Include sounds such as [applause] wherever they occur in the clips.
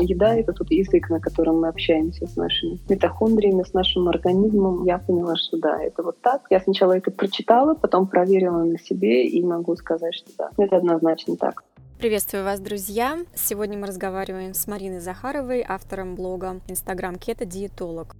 еда — это тот язык, на котором мы общаемся с нашими митохондриями, с нашим организмом. Я поняла, что да, это вот так. Я сначала это прочитала, потом проверила на себе и могу сказать, что да, это однозначно так. Приветствую вас, друзья! Сегодня мы разговариваем с Мариной Захаровой, автором блога Instagram Кето Диетолог.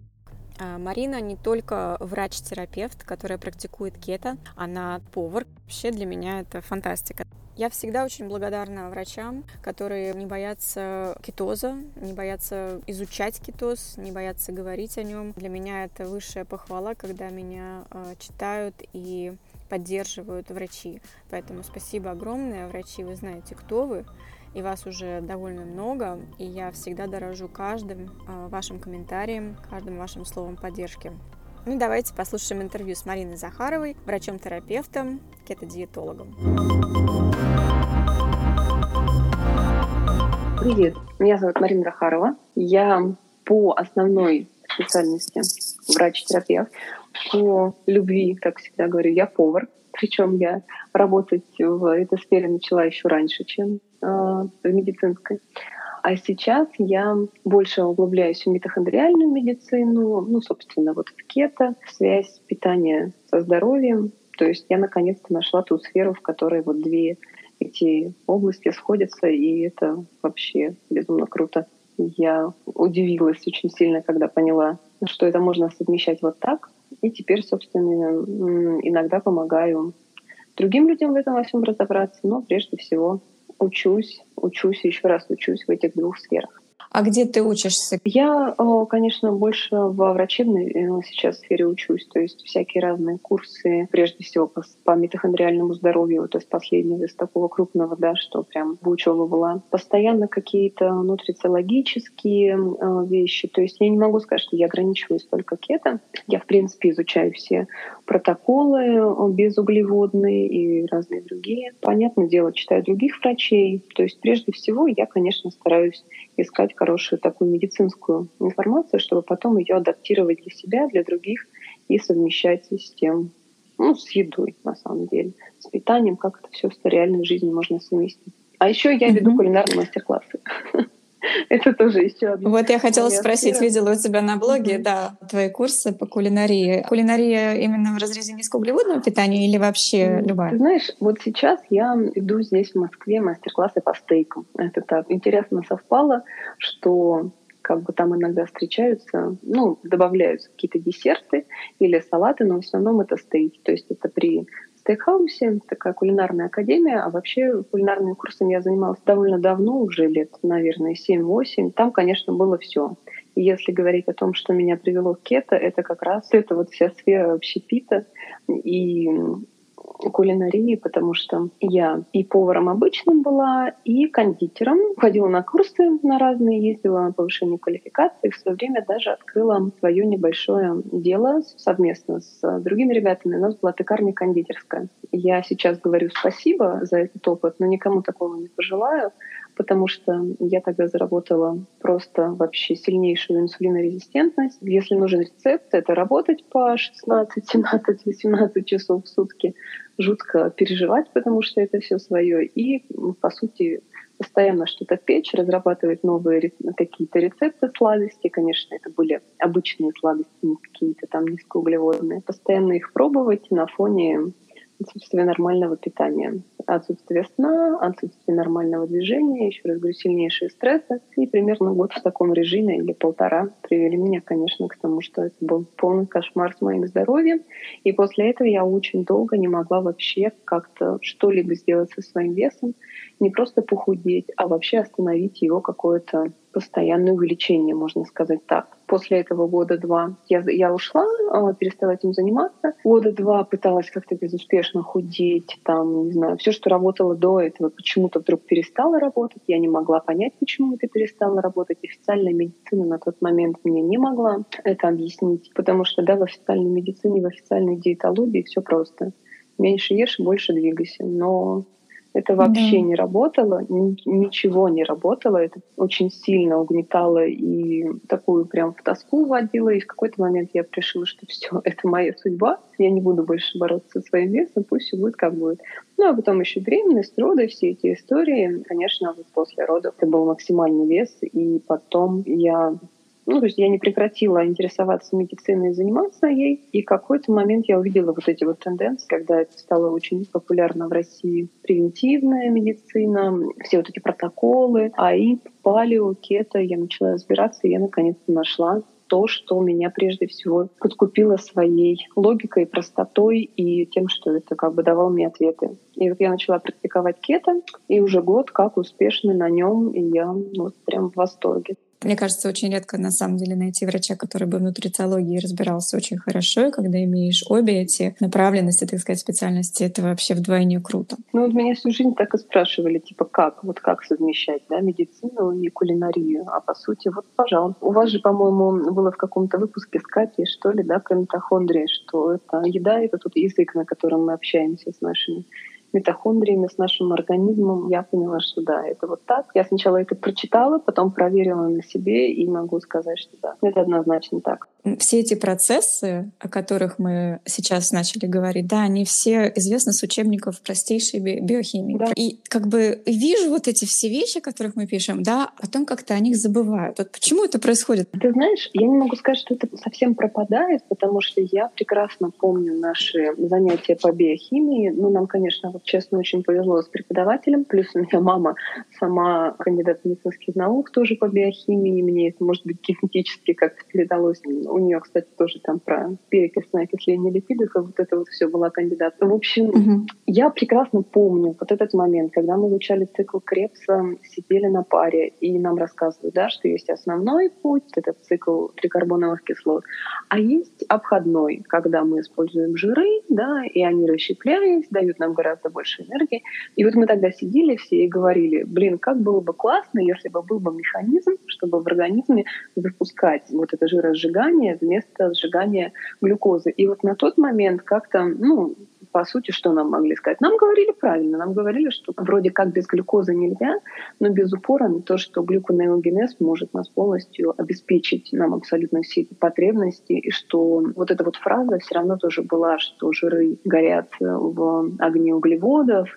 А, Марина не только врач-терапевт, которая практикует кето, она повар. Вообще для меня это фантастика. Я всегда очень благодарна врачам, которые не боятся кетоза, не боятся изучать кетоз, не боятся говорить о нем. Для меня это высшая похвала, когда меня э, читают и поддерживают врачи. Поэтому спасибо огромное, врачи, вы знаете, кто вы и вас уже довольно много, и я всегда дорожу каждым а, вашим комментарием, каждым вашим словом поддержки. Ну давайте послушаем интервью с Мариной Захаровой, врачом-терапевтом, кето-диетологом. Привет, меня зовут Марина Захарова. Я по основной специальности врач-терапевт. По любви, как всегда говорю, я повар. Причем я работать в этой сфере начала еще раньше, чем э, в медицинской. А сейчас я больше углубляюсь в митохондриальную медицину, ну, собственно, вот в кето, связь питания со здоровьем. То есть я наконец-то нашла ту сферу, в которой вот две эти области сходятся, и это вообще безумно круто. Я удивилась очень сильно, когда поняла, что это можно совмещать вот так. И теперь, собственно, иногда помогаю другим людям в этом во всем разобраться, но прежде всего учусь, учусь еще раз учусь в этих двух сферах. А где ты учишься? Я, конечно, больше во врачебной э, сейчас сфере учусь, то есть всякие разные курсы, прежде всего по, по митохондриальному здоровью, то есть последний из такого крупного, да, что прям в учебе была. Постоянно какие-то нутрициологические э, вещи, то есть я не могу сказать, что я ограничиваюсь только кето. Я, в принципе, изучаю все протоколы безуглеводные и разные другие. Понятное дело, читаю других врачей. То есть прежде всего я, конечно, стараюсь искать хорошую такую медицинскую информацию, чтобы потом ее адаптировать для себя, для других и совмещать с тем, ну, с едой, на самом деле, с питанием, как это все в реальной жизни можно совместить. А еще я веду mm-hmm. кулинарные мастер-классы. [laughs] [laughs] Это тоже еще одно. Вот я хотела спросить, видела у тебя на блоге, да, твои курсы по кулинарии. Кулинария именно в разрезе низкоуглеводного питания или вообще любая? Ты знаешь, вот сейчас я иду здесь в Москве мастер-классы по стейкам. Это так интересно совпало, что как бы там иногда встречаются, ну, добавляются какие-то десерты или салаты, но в основном это стейки. То есть это при стейкхаусе, такая кулинарная академия, а вообще кулинарными курсами я занималась довольно давно, уже лет, наверное, 7-8. Там, конечно, было все. И если говорить о том, что меня привело к кето, это как раз это вот вся сфера общепита и кулинарии, потому что я и поваром обычным была, и кондитером. Ходила на курсы на разные, ездила на повышение квалификации. В свое время даже открыла свое небольшое дело совместно с другими ребятами. У нас была пекарня кондитерская. Я сейчас говорю спасибо за этот опыт, но никому такого не пожелаю, потому что я тогда заработала просто вообще сильнейшую инсулинорезистентность. Если нужен рецепт, это работать по 16, 17, 18 часов в сутки, жутко переживать, потому что это все свое, и, по сути, постоянно что-то печь, разрабатывать новые какие-то рецепты сладости. Конечно, это были обычные сладости, не какие-то там низкоуглеводные. Постоянно их пробовать на фоне отсутствие нормального питания, отсутствие сна, отсутствие нормального движения, еще раз говорю, сильнейшие стрессы. И примерно год в таком режиме или полтора привели меня, конечно, к тому, что это был полный кошмар с моим здоровьем. И после этого я очень долго не могла вообще как-то что-либо сделать со своим весом, не просто похудеть, а вообще остановить его какое-то постоянное увеличение, можно сказать так. После этого года два я, я ушла, а, перестала этим заниматься. Года два пыталась как-то безуспешно худеть, там, не знаю, все, что работало до этого, почему-то вдруг перестало работать. Я не могла понять, почему это перестало работать. Официальная медицина на тот момент мне не могла это объяснить, потому что, да, в официальной медицине, в официальной диетологии все просто. Меньше ешь, больше двигайся. Но Это вообще да. не работало, ни, ничего не работало. Это очень сильно угнетало и такую прям в тоску вводило. И в какой-то момент я решила, что все, [laughs] это моя судьба. Я не буду больше бороться со своим весом, пусть все будет как будет. Ну, а потом еще беременность, роды, все эти истории. Конечно, вот после родов это был максимальный вес. И потом я ну, то есть я не прекратила интересоваться медициной и заниматься ей. И какой-то момент я увидела вот эти вот тенденции, когда это стало очень популярно в России. Превентивная медицина, все вот эти протоколы, АИП, палео, кето. Я начала разбираться, и я наконец-то нашла то, что меня прежде всего подкупило своей логикой, простотой и тем, что это как бы давал мне ответы. И вот я начала практиковать кето, и уже год как успешно на нем, и я ну, вот прям в восторге. Мне кажется, очень редко на самом деле найти врача, который бы в нутрициологии разбирался очень хорошо, и когда имеешь обе эти направленности, так сказать, специальности, это вообще вдвойне круто. Ну вот меня всю жизнь так и спрашивали, типа, как, вот как совмещать, да, медицину и кулинарию, а по сути, вот, пожалуйста. У вас же, по-моему, было в каком-то выпуске с Катей, что ли, да, про митохондрии, что это еда — это тот язык, на котором мы общаемся с нашими митохондриями, с нашим организмом, я поняла, что да, это вот так. Я сначала это прочитала, потом проверила на себе и могу сказать, что да, это однозначно так все эти процессы, о которых мы сейчас начали говорить, да, они все известны с учебников простейшей би- биохимии. Да. И как бы вижу вот эти все вещи, о которых мы пишем, да, а потом как-то о них забывают. Вот почему это происходит? Ты знаешь, я не могу сказать, что это совсем пропадает, потому что я прекрасно помню наши занятия по биохимии. Ну, нам, конечно, вот честно, очень повезло с преподавателем. Плюс у меня мама сама кандидат медицинских наук тоже по биохимии. Мне это, может быть, [laughs] генетически как-то передалось у нее, кстати, тоже там про перекисное окисление липидов, и вот это вот все была кандидат. В общем, угу. я прекрасно помню вот этот момент, когда мы изучали цикл Крепса, сидели на паре, и нам рассказывают, да, что есть основной путь, это цикл трикарбоновых кислот, а есть обходной, когда мы используем жиры, да, и они расщепляясь, дают нам гораздо больше энергии. И вот мы тогда сидели все и говорили, блин, как было бы классно, если бы был бы механизм, чтобы в организме запускать вот это жиросжигание, вместо сжигания глюкозы. И вот на тот момент как-то, ну, по сути, что нам могли сказать? Нам говорили правильно. Нам говорили, что вроде как без глюкозы нельзя, но без упора на то, что глюконеогенез может нас полностью обеспечить нам абсолютно все эти потребности, и что вот эта вот фраза все равно тоже была, что жиры горят в огне углеводов,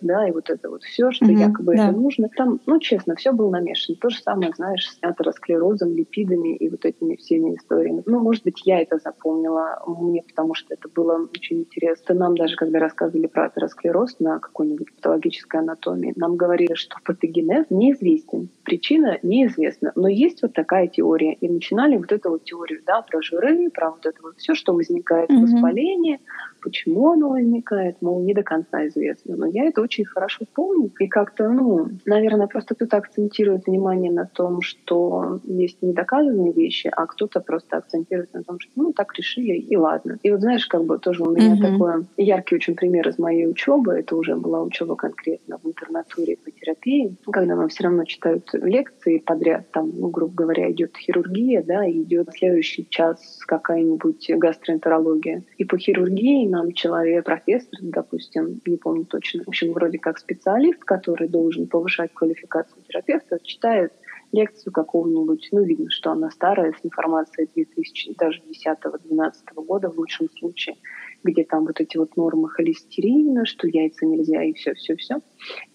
да, и вот это вот все, что mm-hmm, якобы да. это нужно. Там, ну, честно, все было намешано. То же самое, знаешь, с атеросклерозом, липидами и вот этими всеми историями. Ну, может быть, я это запомнила мне, потому что это было очень интересно. Нам даже, когда рассказывали про атеросклероз на какой-нибудь патологической анатомии, нам говорили, что патогенез неизвестен, причина неизвестна, но есть вот такая теория. И начинали вот эту вот теорию, да, про жиры, про вот это вот все, что возникает mm-hmm. воспаление, почему оно возникает, мол, не до конца известно. Но я это очень хорошо помню. И как-то, ну, наверное, просто кто-то акцентирует внимание на том, что есть недоказанные вещи, а кто-то просто акцентирует на том, что, ну, так решили, и ладно. И вот знаешь, как бы тоже у меня mm-hmm. такой яркий очень пример из моей учебы. Это уже была учеба конкретно в интернатуре по терапии, когда нам все равно читают лекции подряд, там, ну, грубо говоря, идет хирургия, да, и идет следующий час какая-нибудь гастроэнтерология. И по хирургии нам человек, профессор, допустим, не помню точно, в общем, вроде как специалист, который должен повышать квалификацию терапевта, читает лекцию какого-нибудь, ну, видно, что она старая, с информацией 2000, даже 10-12 года в лучшем случае где там вот эти вот нормы холестерина, что яйца нельзя и все-все-все.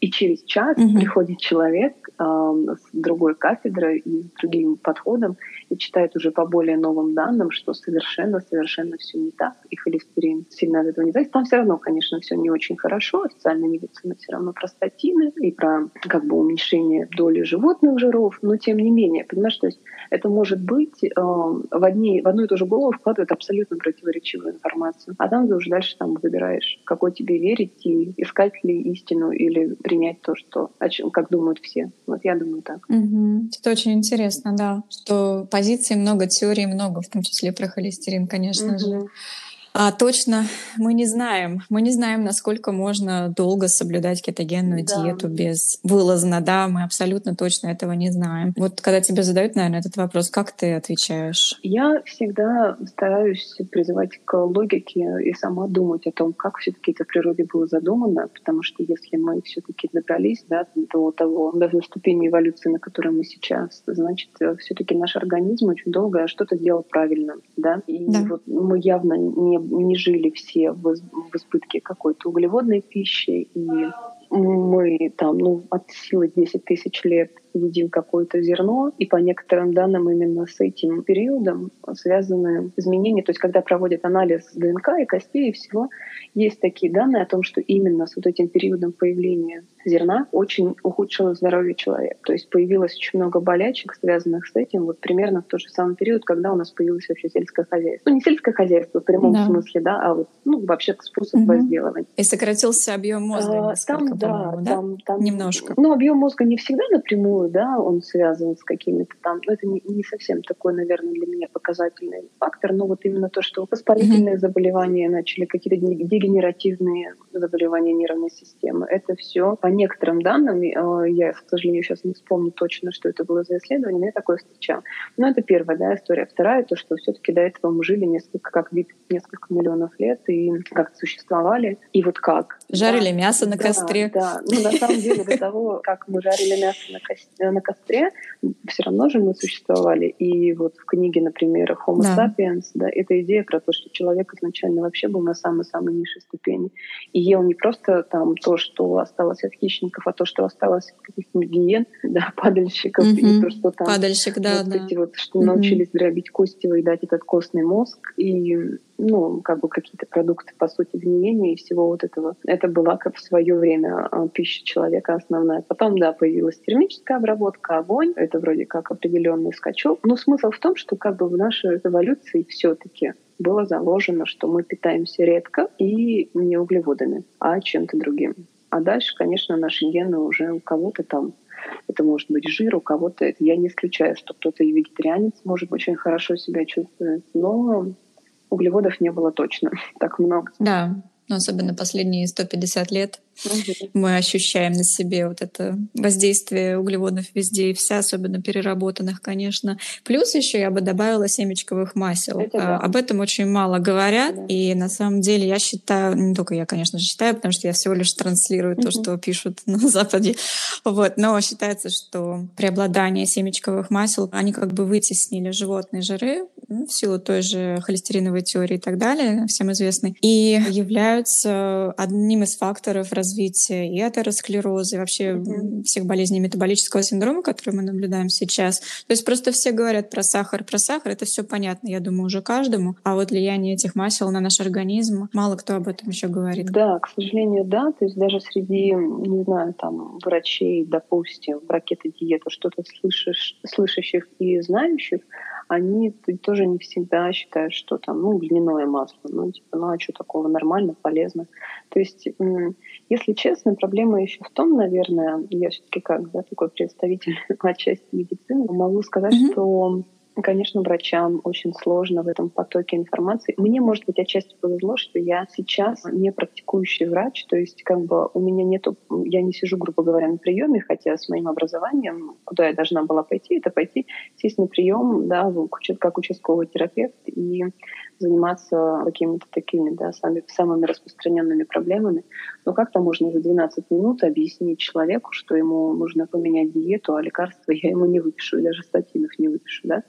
И через час угу. приходит человек э, с другой кафедрой и с другим подходом и читает уже по более новым данным, что совершенно-совершенно все не так, и холестерин сильно от этого не зависит. Там все равно, конечно, все не очень хорошо, официальная медицина все равно про статины и про как бы уменьшение доли животных жиров, но тем не менее, понимаешь, то есть это может быть э, в, одни, в одну и ту же голову вкладывает абсолютно противоречивую информацию. А там ты уже дальше там выбираешь, какой тебе верить и искать ли истину или принять то, что, о чем, как думают все. Вот я думаю так. Угу. Это очень интересно, да, что позиций много, теорий много, в том числе про холестерин, конечно угу. же. А точно мы не знаем. Мы не знаем, насколько можно долго соблюдать кетогенную да. диету без вылазна. Да, мы абсолютно точно этого не знаем. Вот когда тебе задают, наверное, этот вопрос, как ты отвечаешь? Я всегда стараюсь призывать к логике и сама думать о том, как все-таки это в природе было задумано, потому что если мы все-таки добрались да, до того, до ступени эволюции, на которой мы сейчас, значит, все-таки наш организм очень долго что-то делал правильно, да, и да. вот мы явно не, не жили все в, избытке какой-то углеводной пищи, и мы там, ну, от силы 10 тысяч лет едим какое-то зерно, и по некоторым данным именно с этим периодом связаны изменения. То есть когда проводят анализ ДНК и костей и всего, есть такие данные о том, что именно с вот этим периодом появления зерна очень ухудшилось здоровье человека. То есть появилось очень много болячек, связанных с этим, вот примерно в тот же самый период, когда у нас появилось вообще сельское хозяйство. Ну, не сельское хозяйство в прямом да. смысле, да, а вот, ну, вообще способ угу. возделывания. И сократился объем мозга. А, там, да, да, там, там немножко. Ну, объем мозга не всегда напрямую, да, он связан с какими-то там, ну, это не, не совсем такой, наверное, для меня показательный фактор, но вот именно то, что воспалительные mm-hmm. заболевания начали, какие-то дегенеративные заболевания нервной системы, это все по некоторым данным, э, я, к сожалению, сейчас не вспомню точно, что это было за исследование, но я такое встречала. Но это первая да, история. Вторая, то, что все-таки до этого мы жили несколько, как вид, несколько миллионов лет и как-то существовали. И вот как? Жарили да, мясо на да, костре. Да, ну на самом деле до того, как мы жарили мясо на, костре, на костре, все равно же мы существовали. И вот в книге, например, Homo да. sapiens, да, эта идея про то, что человек изначально вообще был на самой-самой низшей ступени. И ел не просто там то, что осталось от хищников, а то, что осталось от каких-нибудь гиен, [laughs] да, падальщиков, угу. и то, что там... Падальщик, да, вот да. Эти вот, что угу. научились дробить кости, выедать этот костный мозг, и ну, как бы какие-то продукты, по сути, гниения и всего вот этого. Это была как в свое время а, пища человека основная. Потом, да, появилась термическая обработка, огонь. Это вроде как определенный скачок. Но смысл в том, что как бы в нашей эволюции все-таки было заложено, что мы питаемся редко и не углеводами, а чем-то другим. А дальше, конечно, наши гены уже у кого-то там это может быть жир, у кого-то. Я не исключаю, что кто-то и вегетарианец может очень хорошо себя чувствовать, но углеводов не было точно [laughs] так много. Да, но особенно последние 150 лет мы ощущаем на себе вот это воздействие углеводов везде и вся, особенно переработанных, конечно. Плюс еще я бы добавила семечковых масел. Это да. Об этом очень мало говорят, да. и на самом деле я считаю, не только я, конечно же, считаю, потому что я всего лишь транслирую то, что пишут на [laughs] Западе, вот, но считается, что преобладание семечковых масел, они как бы вытеснили животные жиры в силу той же холестериновой теории и так далее, всем известной, и являются одним из факторов развития развития и атеросклероза, и вообще mm-hmm. всех болезней метаболического синдрома, которые мы наблюдаем сейчас. То есть просто все говорят про сахар, про сахар, это все понятно, я думаю, уже каждому. А вот влияние этих масел на наш организм, мало кто об этом еще говорит. Да, к сожалению, да. То есть даже среди, не знаю, там, врачей, допустим, про кето-диету что-то слышишь, слышащих и знающих, они тоже не всегда считают, что там, ну, льняное масло, ну, типа, ну, а что такого, нормально, полезно. То есть, если честно, проблема еще в том, наверное, я все-таки как, да, такой представитель [laughs] отчасти медицины, могу сказать, mm-hmm. что Конечно, врачам очень сложно в этом потоке информации. Мне, может быть, отчасти повезло, что я сейчас не практикующий врач, то есть как бы у меня нету, я не сижу, грубо говоря, на приеме, хотя с моим образованием, куда я должна была пойти, это пойти, сесть на прием, да, как участковый терапевт и заниматься какими-то такими, да, самыми, самыми распространенными проблемами. Но как-то можно за 12 минут объяснить человеку, что ему нужно поменять диету, а лекарства я ему не выпишу, даже статинов не выпишу, да.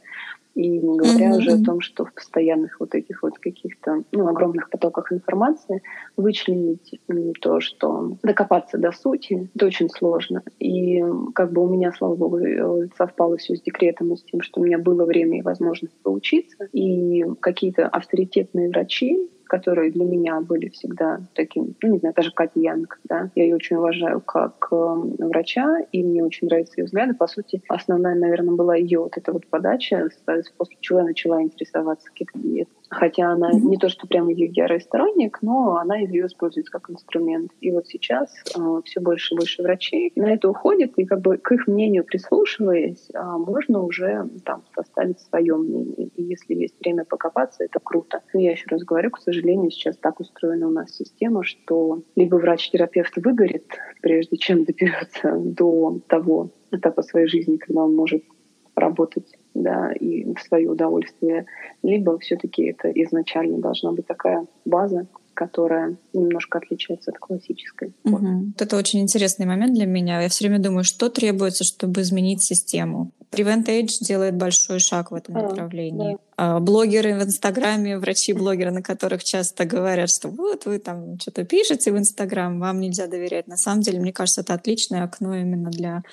И не говоря mm-hmm. уже о том, что в постоянных вот этих вот каких-то ну, огромных потоках информации вычленить то, что докопаться до сути, это очень сложно. И как бы у меня, слава богу, э, совпало все с декретом и с тем, что у меня было время и возможность поучиться. И какие-то авторитетные врачи, которые для меня были всегда таким, ну, не знаю, даже Катя Янг, да, я ее очень уважаю как э, врача, и мне очень нравятся ее взгляды. По сути, основная, наверное, была ее вот эта вот подача, после чего я начала интересоваться какие-то диеты. Хотя она mm-hmm. не то, что прямо ее ярый сторонник, но она ее использует как инструмент. И вот сейчас э, все больше и больше врачей на это уходят, и как бы к их мнению прислушиваясь, э, можно уже там составить свое мнение. И если есть время покопаться, это круто. Но я еще раз говорю, к сожалению, сейчас так устроена у нас система, что либо врач-терапевт выгорит, прежде чем [laughs] доберется до того этапа своей жизни, когда он может работать да, и в свое удовольствие, либо все-таки это изначально должна быть такая база, которая немножко отличается от классической. Угу. Вот. Это очень интересный момент для меня. Я все время думаю, что требуется, чтобы изменить систему. Prevent Age делает большой шаг в этом а, направлении. Да. А, блогеры в Инстаграме, врачи-блогеры, на которых часто говорят, что вот вы там что-то пишете в Инстаграм, вам нельзя доверять. На самом деле, мне кажется, это отличное окно именно для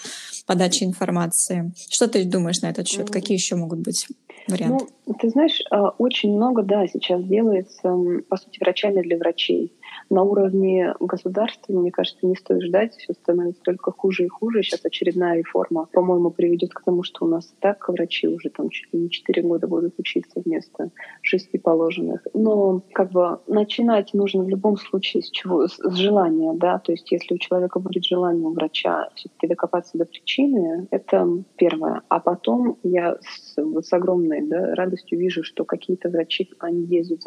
подачи информации. Что ты думаешь на этот счет? Какие еще могут быть варианты? Ну, ты знаешь, а, очень много, да, сейчас делается, по сути, врачами для врачей на уровне государства, мне кажется, не стоит ждать, все становится только хуже и хуже. Сейчас очередная реформа, по-моему, приведет к тому, что у нас и так врачи уже там чуть ли не 4 года будут учиться вместо 6 положенных. Но как бы начинать нужно в любом случае с чего? С, с желания, да, то есть если у человека будет желание у врача все-таки докопаться до причины, это первое. А потом я с, с огромной да, радостью вижу, что какие-то врачи, они ездят,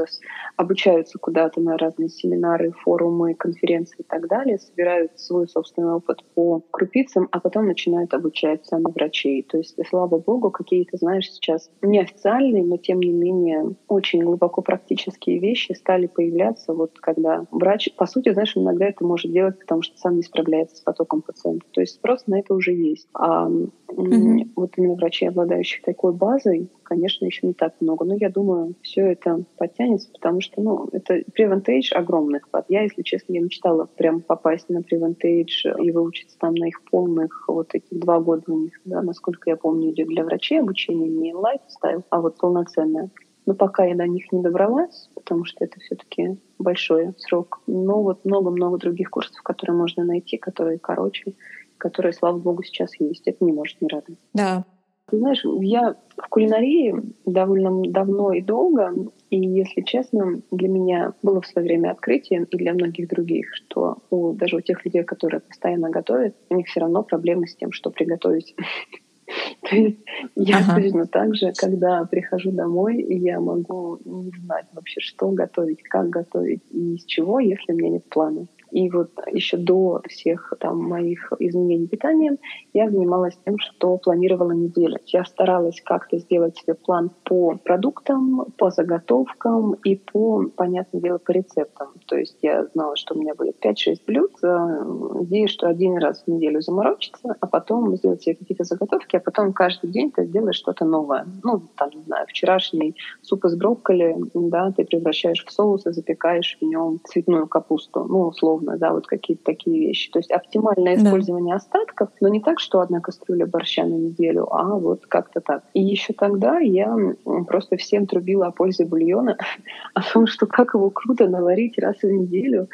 обучаются куда-то на разные семинары, семинары, форумы, конференции и так далее, собирают свой собственный опыт по крупицам, а потом начинают обучать сами врачей. То есть, слава богу, какие-то, знаешь, сейчас неофициальные, но тем не менее очень глубоко практические вещи стали появляться, вот когда врач, по сути, знаешь, иногда это может делать, потому что сам не справляется с потоком пациента. То есть спрос на это уже есть. А mm-hmm. вот именно врачей, обладающих такой базой, конечно, еще не так много. Но я думаю, все это подтянется, потому что, ну, это Preventage огромный вклад. Я, если честно, я мечтала прям попасть на Preventage и выучиться там на их полных вот эти два года у них, да, насколько я помню, идет для врачей обучение не лайфстайл, а вот полноценное. Но пока я до них не добралась, потому что это все-таки большой срок. Но вот много-много других курсов, которые можно найти, которые короче, которые, слава богу, сейчас есть. Это не может не радовать. Да, ты знаешь, я в кулинарии довольно давно и долго, и, если честно, для меня было в свое время открытием, и для многих других, что у, даже у тех людей, которые постоянно готовят, у них все равно проблемы с тем, что приготовить. [laughs] То есть я ага. точно так же, когда прихожу домой, я могу не знать вообще, что готовить, как готовить и из чего, если у меня нет плана. И вот еще до всех там моих изменений питания я занималась тем, что планировала неделю. Я старалась как-то сделать себе план по продуктам, по заготовкам и по, понятное дело, по рецептам. То есть я знала, что у меня будет 5-6 блюд, надеюсь, что один раз в неделю заморочиться, а потом сделать себе какие-то заготовки, а потом каждый день ты сделаешь что-то новое. Ну, там, не знаю, вчерашний суп из брокколи, да, ты превращаешь в соус и запекаешь в нем цветную капусту, ну, условно условно, да, вот какие-то такие вещи. То есть оптимальное использование да. остатков, но не так, что одна кастрюля борща на неделю, а вот как-то так. И еще тогда я просто всем трубила о пользе бульона, [laughs] о том, что как его круто наварить раз в неделю,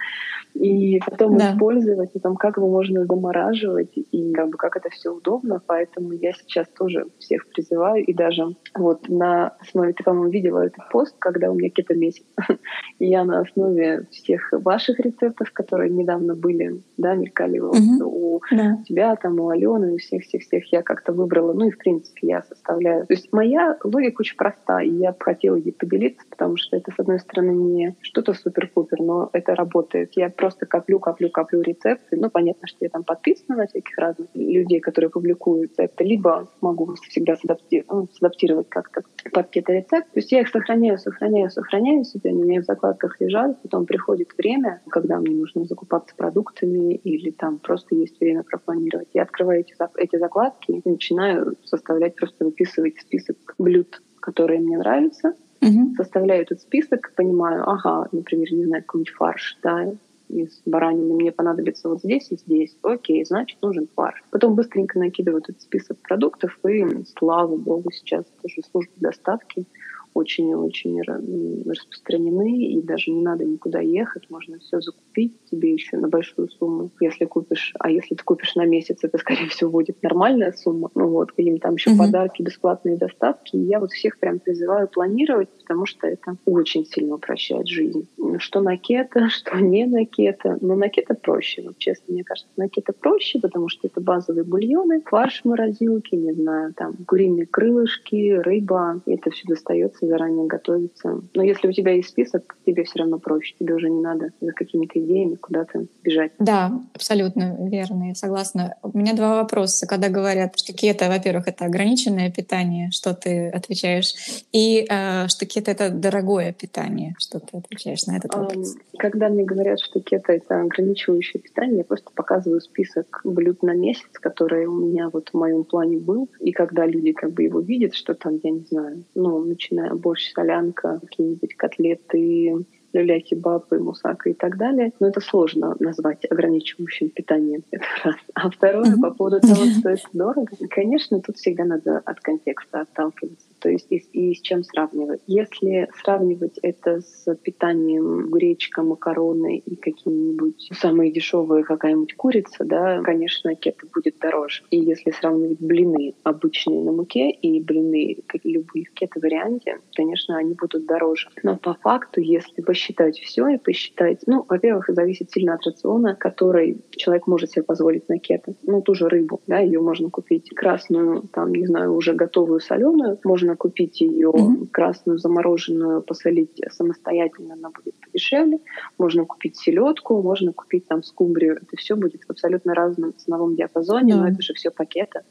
и потом да. использовать, и там как его можно замораживать, и как бы как это все удобно. Поэтому я сейчас тоже всех призываю, и даже вот на основе, ты, по-моему, видела этот пост, когда у меня какие-то месяц, [laughs] и я на основе всех ваших рецептов, которые недавно были, да, мелькали угу. у да. тебя, там, у Алены, у всех-всех-всех, я как-то выбрала, ну и в принципе я составляю. То есть моя логика очень проста, и я хотела ей поделиться, потому что это, с одной стороны, не что-то супер-пупер, но это работает. Я просто коплю, коплю, коплю рецепты. Ну, понятно, что я там подписана на всяких разных людей, которые публикуют рецепты, либо могу всегда садаптировать, ну, садаптировать как-то под какие-то рецепты. То есть я их сохраняю, сохраняю, сохраняю себе, они у меня в закладках лежат, потом приходит время, когда мне нужно закупаться продуктами или там просто есть время пропланировать. Я открываю эти, эти закладки и начинаю составлять, просто выписывать список блюд, которые мне нравятся, Угу. Составляю этот список, понимаю, ага, например, не знаю, какой-нибудь фарш, да, из баранины мне понадобится вот здесь и здесь. Окей, значит, нужен фарш. Потом быстренько накидываю этот список продуктов, и, слава богу, сейчас тоже служба доставки очень и очень распространены, и даже не надо никуда ехать, можно все закупить тебе еще на большую сумму, если купишь. А если ты купишь на месяц, это, скорее всего, будет нормальная сумма. Ну вот, какие там еще mm-hmm. подарки, бесплатные доставки. И я вот всех прям призываю планировать, потому что это очень сильно упрощает жизнь. Что на кето, [laughs] что не на кето. Но на кето проще. Вот честно, мне кажется, на кето проще, потому что это базовые бульоны, фарш в морозилке, не знаю, там куриные крылышки, рыба. Это все достается заранее готовится. Но если у тебя есть список, тебе все равно проще. Тебе уже не надо за какими-то идеями куда-то бежать. Да, абсолютно верно, я согласна. У меня два вопроса. Когда говорят, что кето, во-первых, это ограниченное питание, что ты отвечаешь, и э, что кето — это дорогое питание, что ты отвечаешь на этот вопрос? Когда мне говорят, что кето — это ограничивающее питание, я просто показываю список блюд на месяц, который у меня вот в моем плане был. И когда люди как бы его видят, что там, я не знаю, ну, начиная борщ, солянка, какие-нибудь котлеты, люля-кебабы, мусака и так далее. Но это сложно назвать ограничивающим питанием. [laughs] Это раз. А второе, по поводу того, [laughs] что это дорого, конечно, тут всегда надо от контекста отталкиваться. То есть и, и с чем сравнивать. Если сравнивать это с питанием гречка, макароны и какие-нибудь самые дешевые какая-нибудь курица, да, конечно, кето будет дороже. И если сравнивать блины обычные на муке и блины как любые в кето-варианте, конечно, они будут дороже. Но по факту, если посчитать все и посчитать, ну, во-первых, зависит сильно от рациона, который человек может себе позволить на кето. Ну, ту же рыбу, да, ее можно купить красную, там, не знаю, уже готовую соленую, можно можно купить ее mm-hmm. красную замороженную, посолить самостоятельно, она будет подешевле. Можно купить селедку, можно купить там скумбрию. Это все будет в абсолютно разном ценовом диапазоне, mm-hmm. но это же все пакеты.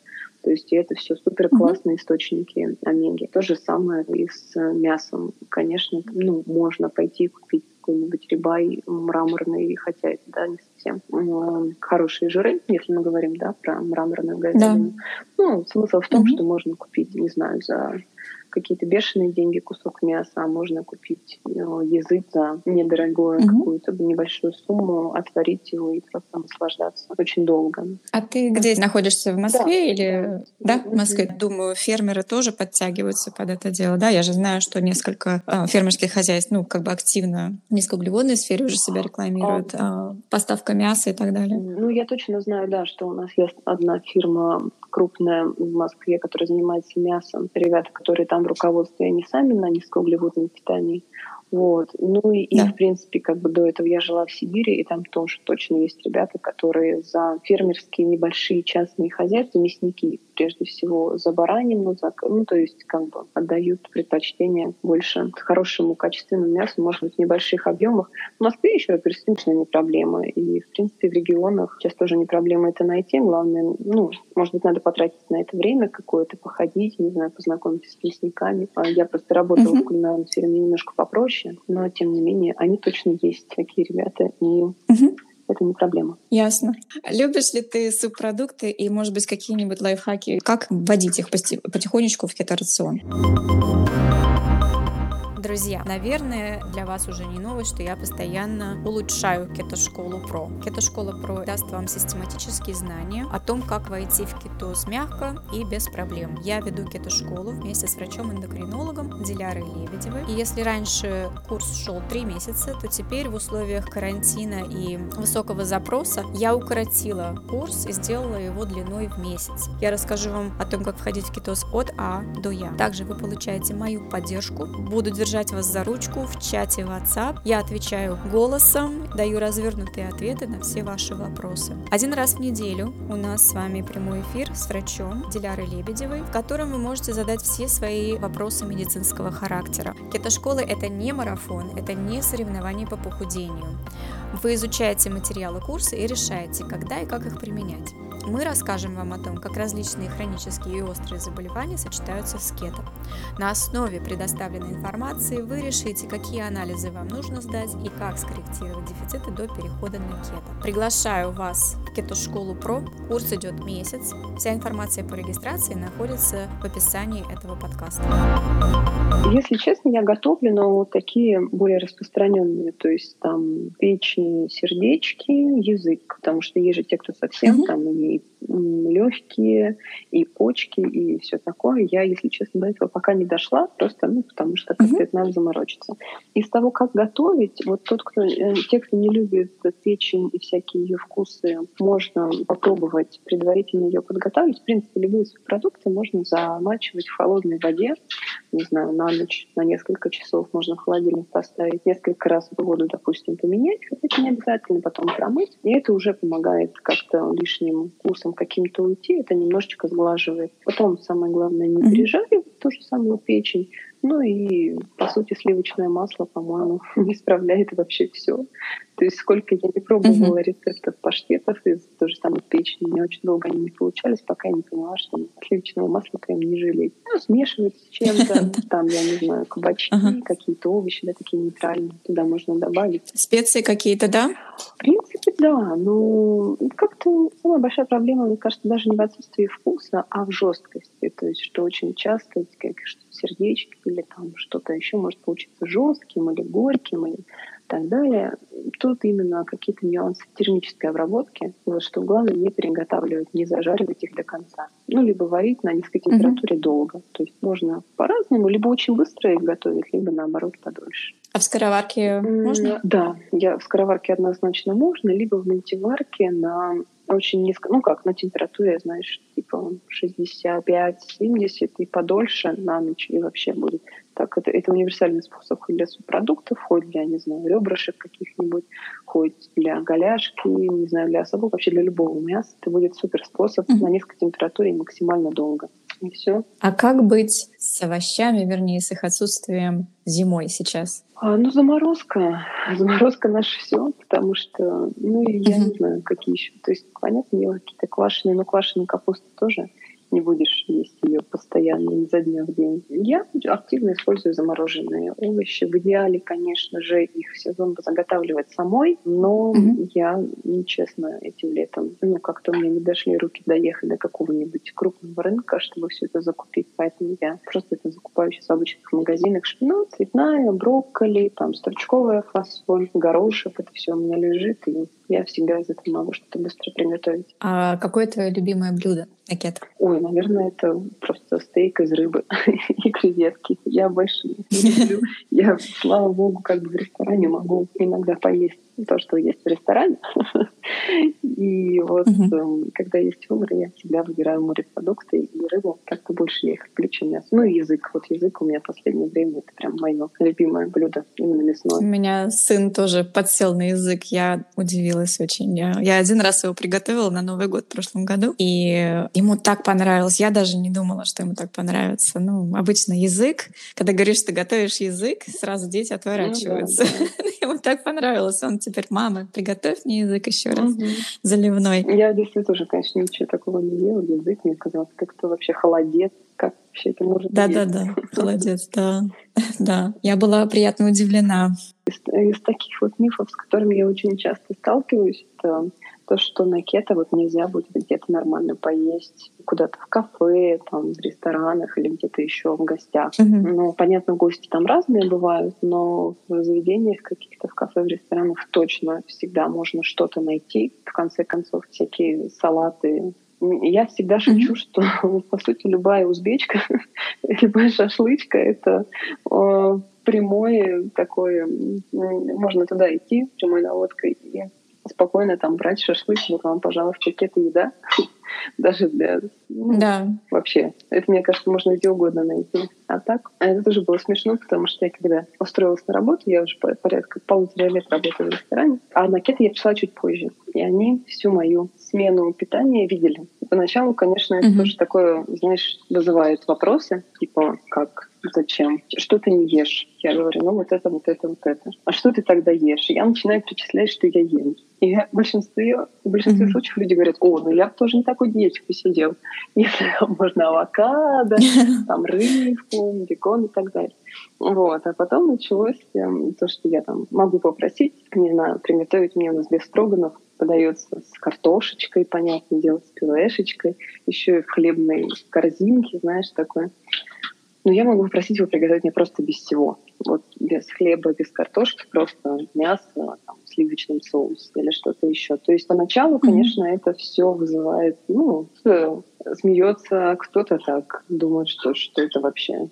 То есть это все супер классные mm-hmm. источники омеги. То же самое и с мясом. Конечно, ну, можно пойти купить какой-нибудь рибай мраморный, хотя это да, не совсем э, хорошие жиры, если мы говорим да, про мраморную говядину. Да. Ну, смысл в том, mm-hmm. что можно купить, не знаю, за какие-то бешеные деньги кусок мяса, а можно купить э, язык за недорогую угу. какую-то небольшую сумму, отварить его и просто наслаждаться очень долго. А ты где находишься? В Москве да. или... Да, в Москве. Думаю, фермеры тоже подтягиваются под это дело. Да, я же знаю, что несколько э, фермерских хозяйств, ну, как бы активно в низкоуглеводной сфере уже себя рекламируют. А... Э, поставка мяса и так далее. Ну, я точно знаю, да, что у нас есть одна фирма крупная в Москве, которая занимается мясом. Ребята, которые там в руководстве, они сами на низкоуглеводном питании. Вот. Ну и, да. и, в принципе, как бы до этого я жила в Сибири, и там тоже точно есть ребята, которые за фермерские небольшие частные хозяйства, мясники, прежде всего за баранину, за, ну, то есть как бы отдают предпочтение больше хорошему качественному мясу, может быть, в небольших объемах. В Москве еще персонально не проблема, и, в принципе, в регионах сейчас тоже не проблема это найти. Главное, ну, может быть, надо потратить на это время какое-то, походить, не знаю, познакомиться с мясниками. А я просто работала uh-huh. в мне немножко попроще, но, тем не менее, они точно есть, такие ребята, и uh-huh это не проблема. Ясно. Любишь ли ты субпродукты и, может быть, какие-нибудь лайфхаки? Как вводить их потихонечку в кеторацион? Друзья, наверное, для вас уже не новость, что я постоянно улучшаю Кето-школу Про. Кето-школа Про даст вам систематические знания о том, как войти в кетоз мягко и без проблем. Я веду Кето-школу вместе с врачом-эндокринологом Дилярой Лебедевой. И если раньше курс шел 3 месяца, то теперь в условиях карантина и высокого запроса я укоротила курс и сделала его длиной в месяц. Я расскажу вам о том, как входить в кетоз от А до Я. Также вы получаете мою поддержку. Буду держать держать вас за ручку в чате WhatsApp. Я отвечаю голосом, даю развернутые ответы на все ваши вопросы. Один раз в неделю у нас с вами прямой эфир с врачом Дилярой Лебедевой, в котором вы можете задать все свои вопросы медицинского характера. Кето-школы — это не марафон, это не соревнование по похудению. Вы изучаете материалы курса и решаете, когда и как их применять. Мы расскажем вам о том, как различные хронические и острые заболевания сочетаются с кето. На основе предоставленной информации вы решите, какие анализы вам нужно сдать и как скорректировать дефициты до перехода на кето. Приглашаю вас в Кето-школу Про. Курс идет месяц. Вся информация по регистрации находится в описании этого подкаста. Если честно, я готовлю, но такие более распространенные, то есть там печень, сердечки, язык, потому что есть же те, кто совсем mm-hmm. там и легкие, и почки, и все такое. Я, если честно, до этого пока не дошла, просто ну, потому что как-то это надо заморочиться. Из того, как готовить, вот тот, кто, э, те, кто не любит печень и всякие ее вкусы, можно попробовать предварительно ее подготовить. В принципе, любые продукты можно замачивать в холодной воде, не знаю, на ночь, на несколько часов можно в холодильник поставить, несколько раз в воду, допустим, поменять, это не обязательно потом промыть. И это уже помогает как-то лишним вкусом каким-то уйти, это немножечко сглаживает. Потом самое главное не пережаривать ту же самую печень, ну и, по сути, сливочное масло, по-моему, [laughs] исправляет вообще все. То есть сколько я не пробовала uh-huh. рецептов паштетов из той же самой печени, мне очень долго они не получались, пока я не поняла, что сливочного масла прям не жалеть. Ну, смешивать с чем-то, [laughs] там, я не знаю, кабачки, uh-huh. какие-то овощи, да, такие нейтральные, туда можно добавить. Специи какие-то, да? В да. Ну, как-то самая большая проблема, мне кажется, даже не в отсутствии вкуса, а в жесткости. То есть, что очень часто, как что сердечки или там что-то еще может получиться жестким или горьким или так далее. Тут именно какие-то нюансы термической обработки, вот, что главное не переготавливать, не зажаривать их до конца. Ну, либо варить на низкой температуре mm-hmm. долго. То есть можно по-разному, либо очень быстро их готовить, либо наоборот подольше. А в скороварке можно? Да, я в скороварке однозначно можно, либо в мультиварке на очень низко, ну как, на температуре, знаешь, типа 65-70 и подольше на ночь и вообще будет. Так, это, это универсальный способ хоть для субпродуктов, хоть для, не знаю, ребрышек каких-нибудь, хоть для голяшки, не знаю, для особо, вообще для любого мяса. Это будет супер способ mm-hmm. на низкой температуре максимально долго. И все. А как быть с овощами, вернее, с их отсутствием зимой сейчас? А, ну, заморозка. Заморозка наше все, потому что, ну, я не знаю, какие еще. То есть, понятно, дело, какие-то квашеные, но квашеная капуста тоже не будешь есть ее постоянно изо дня в день. Я активно использую замороженные овощи. В идеале, конечно же, их сезон заготавливать самой, но mm-hmm. я, честно, этим летом, ну, как-то меня не дошли руки доехать до какого-нибудь крупного рынка, чтобы все это закупить. Поэтому я просто это закупаю сейчас в обычных магазинах. Шпинат, цветная, брокколи, там, стручковая фасоль, горошек. Это все у меня лежит, и я всегда из этого могу что-то быстро приготовить. А какое твое любимое блюдо, Акет? Ой, наверное, это просто стейк из рыбы [laughs] и креветки. Я больше не люблю. Я, слава богу, как бы в ресторане могу иногда поесть то, что есть в ресторане. [laughs] И вот uh-huh. когда есть выбор, я всегда выбираю морепродукты и рыбу. Как-то больше я их включу мясо. Ну и язык. Вот язык у меня в последнее время это прям мое любимое блюдо, именно мясное. У меня сын тоже подсел на язык. Я удивилась очень. Я, я один раз его приготовила на Новый год в прошлом году, и ему так понравилось. Я даже не думала, что ему так понравится. Ну, обычно язык, когда говоришь, что готовишь язык, сразу дети отворачиваются. Ну, да, да. [laughs] [laughs] ему так понравилось. Он теперь, мама, приготовь мне язык еще раз угу. заливной. Я в детстве тоже, конечно, ничего такого не ела. Язык мне казалось, как то вообще холодец. Как вообще это может да, быть? Да-да-да, [laughs] холодец, да. [laughs] Да, я была приятно удивлена. Из, из таких вот мифов, с которыми я очень часто сталкиваюсь, это то, что на кето вот нельзя будет где-то нормально поесть, куда-то в кафе, там, в ресторанах или где-то еще в гостях. Mm-hmm. Ну, понятно, гости там разные бывают, но в заведениях каких-то, в кафе, в ресторанах точно всегда можно что-то найти. В конце концов, всякие салаты, я всегда шучу, что, [laughs] по сути, любая узбечка, [laughs] любая шашлычка — это прямое такое, можно туда идти прямой наводкой и спокойно там брать шашлык, вот вам, пожалуйста, кета еда. [laughs] Даже для... Ну, да. Вообще. Это, мне кажется, можно где угодно найти. А так, это тоже было смешно, потому что я когда устроилась на работу, я уже порядка полутора лет работаю в ресторане, а на кет я пришла чуть позже. И они всю мою смену питания видели. Поначалу, конечно, это mm-hmm. тоже такое, знаешь, вызывает вопросы, типа, как Зачем? Что ты не ешь? Я говорю, ну вот это, вот это, вот это. А что ты тогда ешь? я начинаю перечислять, что я ем. И в большинстве, в большинстве mm-hmm. случаев люди говорят, о, ну я бы тоже на такой диете посидел. [laughs] Если можно авокадо, [laughs] там рыбку, бекон и так далее. Вот. А потом началось эм, то, что я там могу попросить, не знаю, приготовить мне у нас без строганов подается с картошечкой, понятное дело, с пюрешечкой, еще и в хлебной корзинке, знаешь, такое. Но я могу попросить его приготовить мне просто без всего. вот без хлеба, без картошки, просто мясо там, в сливочном соусе или что-то еще. То есть поначалу, конечно, mm-hmm. это все вызывает, ну, смеется кто-то так, думает, что, что это вообще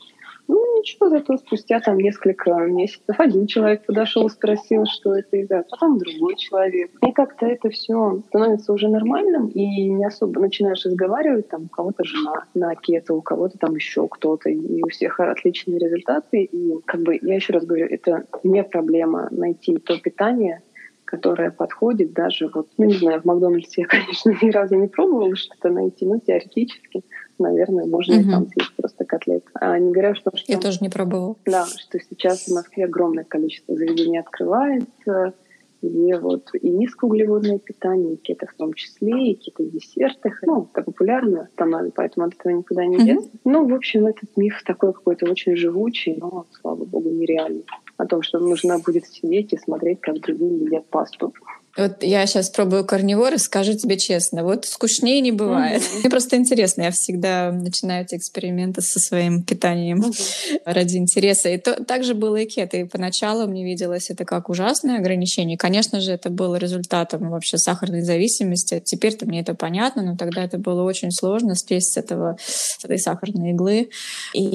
ну, ничего, зато спустя там несколько месяцев один человек подошел, спросил, что это из за, потом другой человек. И как-то это все становится уже нормальным, и не особо начинаешь разговаривать, там, у кого-то жена на кето, у кого-то там еще кто-то, и у всех отличные результаты. И как бы, я еще раз говорю, это не проблема найти то питание, которая подходит даже вот, ну не знаю, в Макдональдсе я, [laughs] конечно, ни разу не пробовала что-то найти, но теоретически наверное, можно угу. там съесть просто котлет. А не говоря, что, что... Я тоже не пробовала. Да, что сейчас в Москве огромное количество заведений открывается, где вот и низкоуглеводное питание, и кето в том числе, и какие-то десерты. Ну, это популярно становится, поэтому от этого никуда не деться. Mm-hmm. Ну, в общем, этот миф такой какой-то очень живучий, но, слава богу, нереальный. О том, что нужно будет сидеть и смотреть, как другие едят пасту. Вот я сейчас пробую карнивор и скажу тебе честно, вот скучнее не бывает. Mm-hmm. Мне просто интересно, я всегда начинаю эти эксперименты со своим питанием mm-hmm. ради интереса. И то, так же было и кето. И поначалу мне виделось это как ужасное ограничение. Конечно же, это было результатом вообще сахарной зависимости. Теперь-то мне это понятно, но тогда это было очень сложно слезть с, этого, с этой сахарной иглы. И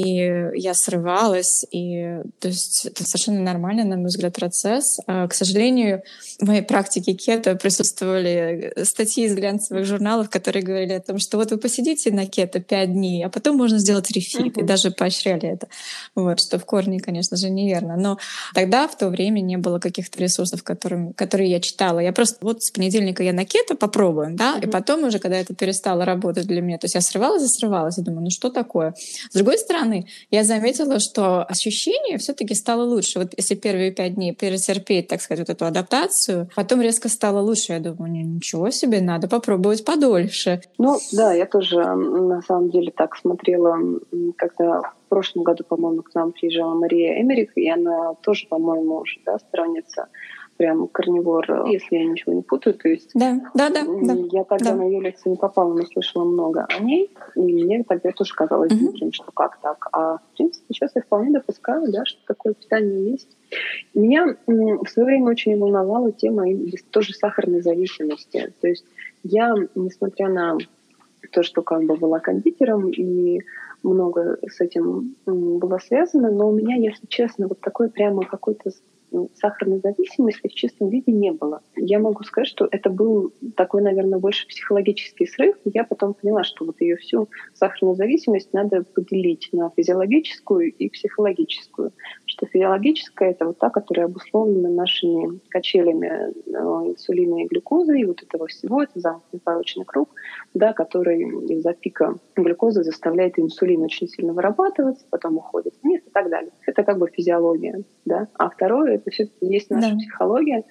я срывалась. И, то есть это совершенно нормальный, на мой взгляд, процесс. А, к сожалению, в моей практике практике кето присутствовали э, статьи из глянцевых журналов, которые говорили о том, что вот вы посидите на кето пять дней, а потом можно сделать рефит, uh-huh. и даже поощряли это. Вот, что в корне, конечно же, неверно. Но тогда, в то время, не было каких-то ресурсов, которым, которые я читала. Я просто вот с понедельника я на кето попробуем, да, uh-huh. и потом уже, когда это перестало работать для меня, то есть я срывалась и срывалась, и думаю, ну что такое? С другой стороны, я заметила, что ощущение все таки стало лучше. Вот если первые пять дней перетерпеть, так сказать, вот эту адаптацию, потом резко стало лучше. Я думаю, ничего себе, надо попробовать подольше. Ну да, я тоже на самом деле так смотрела, когда в прошлом году, по-моему, к нам приезжала Мария Эмерик, и она тоже, по-моему, уже да, сторонница прям карнивор, если я ничего не путаю. То есть да, да, да, да я тогда да. на ее лекцию не попала, но слышала много о ней, и мне тогда тоже казалось угу. диким, что как так. А в принципе сейчас я вполне допускаю, да, что такое питание есть. Меня в свое время очень волновала тема тоже сахарной зависимости. То есть я, несмотря на то, что как бы была кондитером и много с этим было связано, но у меня, если честно, вот такой прямо какой-то сахарной зависимости в чистом виде не было. Я могу сказать, что это был такой, наверное, больше психологический срыв. Я потом поняла, что вот ее всю сахарную зависимость надо поделить на физиологическую и психологическую. Что физиологическая — это вот та, которая обусловлена нашими качелями э, инсулина и глюкозы, и вот этого всего, это замкнутый порочный круг, да, который из-за пика глюкозы заставляет инсулин очень сильно вырабатываться, потом уходит вниз и так далее. Это как бы физиология. Да? А второе это все-таки есть наша да. психология,